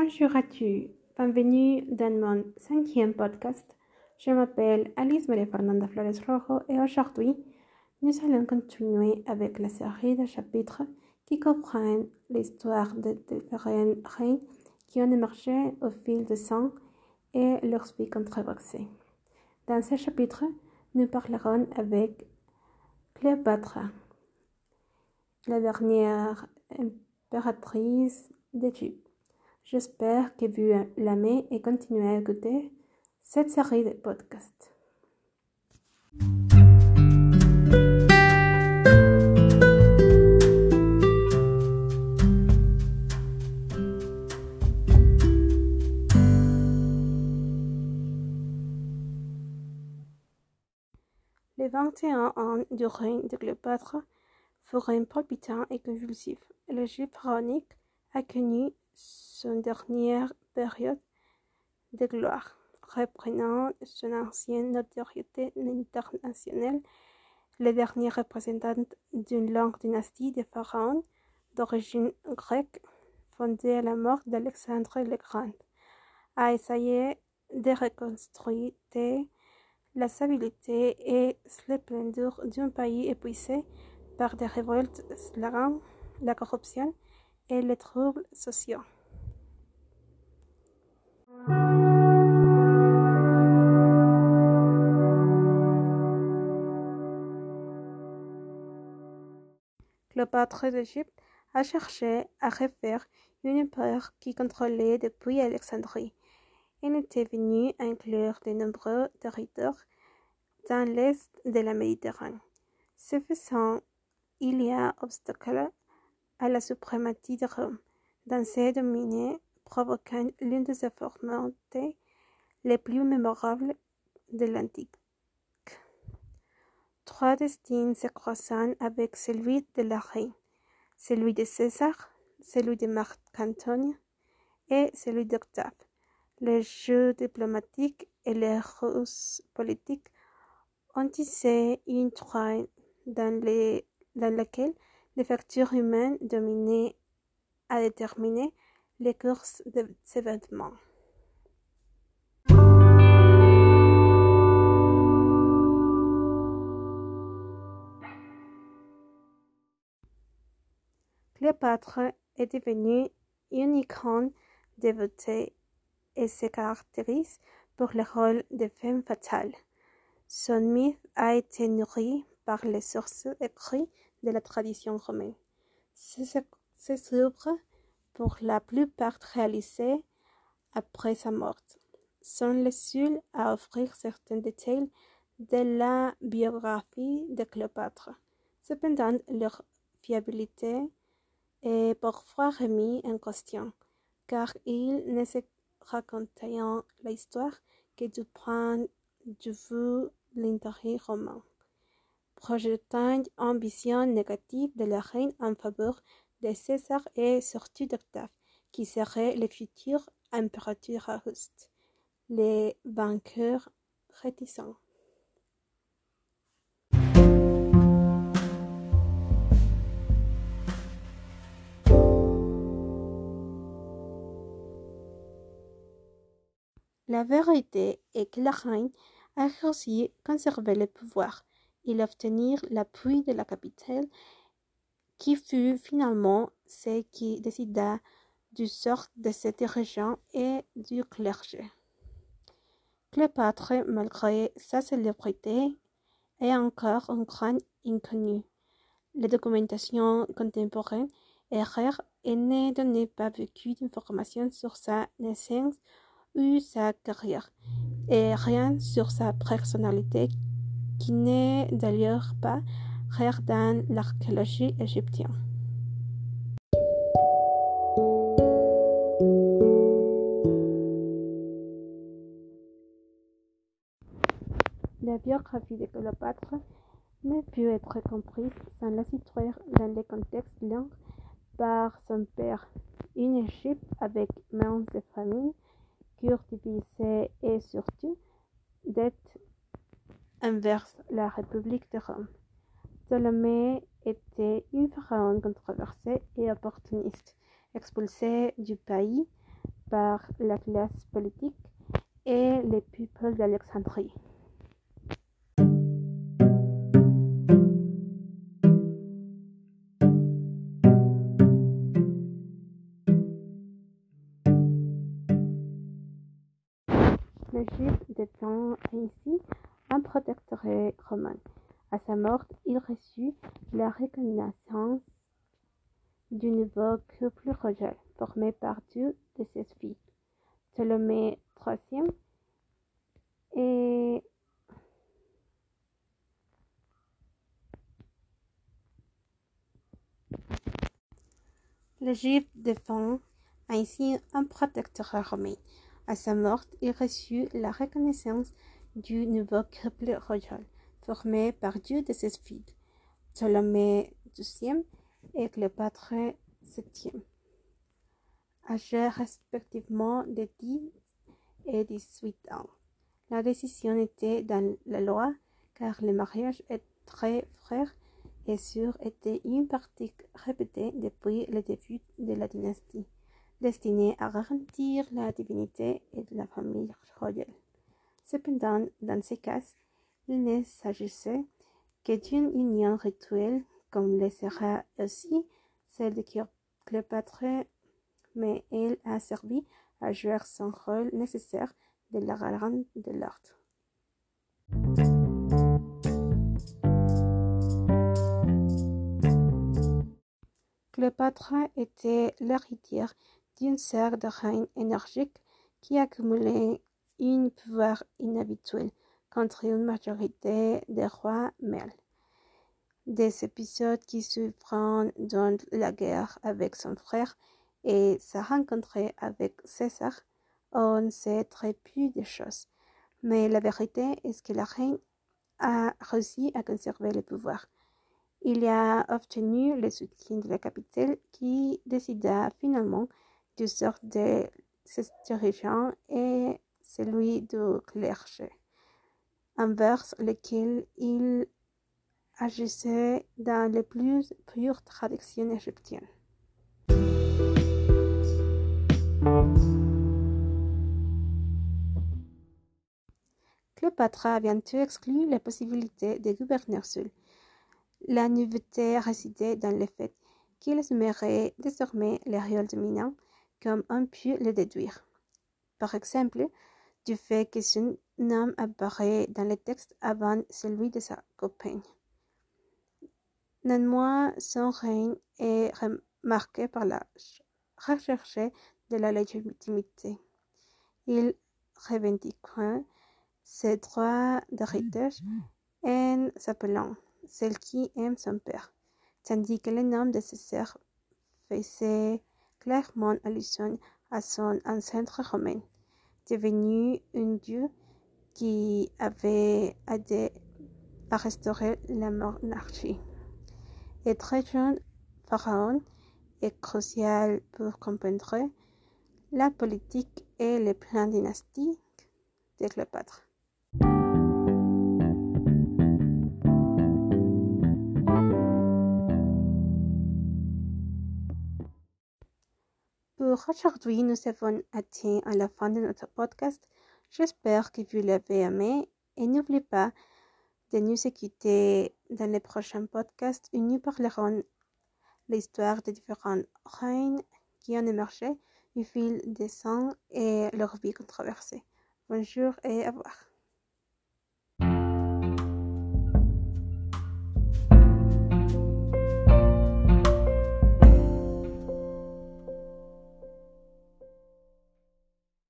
Bonjour à tous, bienvenue dans mon cinquième podcast. Je m'appelle Alice Maria Fernanda Flores Rojo et aujourd'hui, nous allons continuer avec la série de chapitres qui comprennent l'histoire de différentes reines qui ont émergé au fil des temps et leur vie controversée. Dans ce chapitre, nous parlerons avec Cléopâtre, la dernière impératrice d'Égypte. J'espère que vous l'aimez et continuez à écouter cette série de podcasts. Les 21 ans du règne de Cléopâtre furent palpitants et convulsifs. L'Égypte pharaonique a connu son dernière période de gloire, reprenant son ancienne notoriété internationale. Les derniers représentants d'une longue dynastie de pharaons d'origine grecque, fondée à la mort d'Alexandre le Grand, a essayé de reconstruire la stabilité et splendeur d'un pays épuisé par des révoltes, la corruption et les troubles sociaux. Cléopâtre d'Égypte a cherché à refaire une empire qui contrôlait depuis Alexandrie. Il était venu inclure de nombreux territoires dans l'est de la Méditerranée. Ce faisant, il y a obstacle à la suprématie de Rome dans ces domaines, provoquant l'une des affrontements les plus mémorables de l'Antique. Trois destins se croisant avec celui de la reine, celui de César, celui de Marc Antoine et celui d'Octave. Les jeux diplomatiques et les ruses politiques ont tissé une toile dans, laquelle les factures humaines dominaient à déterminer les courses de ces vêtements. Cléopâtre est devenue une icône dévotée et se caractérise pour le rôle de femme fatale. Son mythe a été nourri par les sources écrites de la tradition romaine. Ces œuvres, pour la plupart réalisées après sa mort, sont les seules à offrir certains détails de la biographie de Cléopâtre. Cependant, leur fiabilité est parfois remise en question, car ils ne se racontaient l'histoire que du point de vue l'intérêt romain projetant ambition négative de la reine en faveur de César et surtout d'Octave, qui serait le futur impérateur Auguste. Les vainqueurs réticents. La vérité est que la reine a réussi à conserver le pouvoir et obtenir l'appui de la capitale, qui fut finalement ce qui décida du sort de cette région et du clergé. Cléopâtre, malgré sa célébrité, est encore un grand inconnu. La documentation contemporaine est rare et ne donne pas beaucoup d'informations sur sa naissance sa carrière, et rien sur sa personnalité qui n'est d'ailleurs pas rare dans l'archéologie égyptienne. La biographie de Cléopâtre ne peut être comprise sans la situer dans le contexte long par son père. Une Égypte avec moins de familles, et surtout dettes envers la République de Rome. Ptolémée était une pharaon controversé et opportuniste, expulsé du pays par la classe politique et les peuples d'Alexandrie. L'Égypte devint ainsi un protectorat romain. À sa mort, il reçut la reconnaissance du nouveau couple royal formé par deux de ses filles, Ptolémée III et L'Égypte devint ainsi un protectorat romain. À sa mort, il reçut la reconnaissance du nouveau couple royal formé par deux de ses filles, Ptolémée XII et Cléopâtre VII, âgés respectivement de 10 et 18 ans. La décision était dans la loi car le mariage entre frères et sœurs était une pratique répétée depuis le début de la dynastie, destinée à garantir la divinité et la famille royale. Cependant, dans ces cas, il ne s'agissait que d'une union rituelle, comme le sera aussi celle de Cléopâtre, mais elle a servi à jouer son rôle nécessaire de la garante de l'ordre. Cléopâtre était l'héritière d'une sœur de reine énergique qui accumulait un pouvoir inhabituel contre une majorité de rois mâles. Des épisodes qui suivront dans la guerre avec son frère et sa rencontre avec César, on sait très peu de choses. Mais la vérité est que la reine a réussi à conserver le pouvoir. Il a obtenu le soutien de la capitale qui décida finalement du sort de ses dirigeants et celui du clergé, envers lequel il agissait dans les plus pures traditions égyptiennes. Cléopâtre a bientôt exclu la possibilité de gouverner seul. La nouveauté résidait dans le fait qu'il assumerait désormais les rôles dominants comme on peut le déduire. Par exemple, du fait que son nom apparaît dans le texte avant celui de sa compagne. Néanmoins, son règne est marqué par la recherche de la légitimité. Il revendiqua ses droits d'héritage en s'appelant celle qui aime son père, tandis que le nom de ses sœurs faisait clairement allusion à son ancêtre romain, devenu un dieu qui avait aidé à restaurer la monarchie. Et très jeune pharaon est crucial pour comprendre la politique et les plans dynastiques de Cléopâtre. Aujourd'hui, nous avons atteint la fin de notre podcast. J'espère que vous l'avez aimé et n'oubliez pas de nous écouter dans les prochains podcasts où nous parlerons l'histoire des différentes reines qui ont émergé au fil des ans et leur vie controversée. Bonjour et au revoir.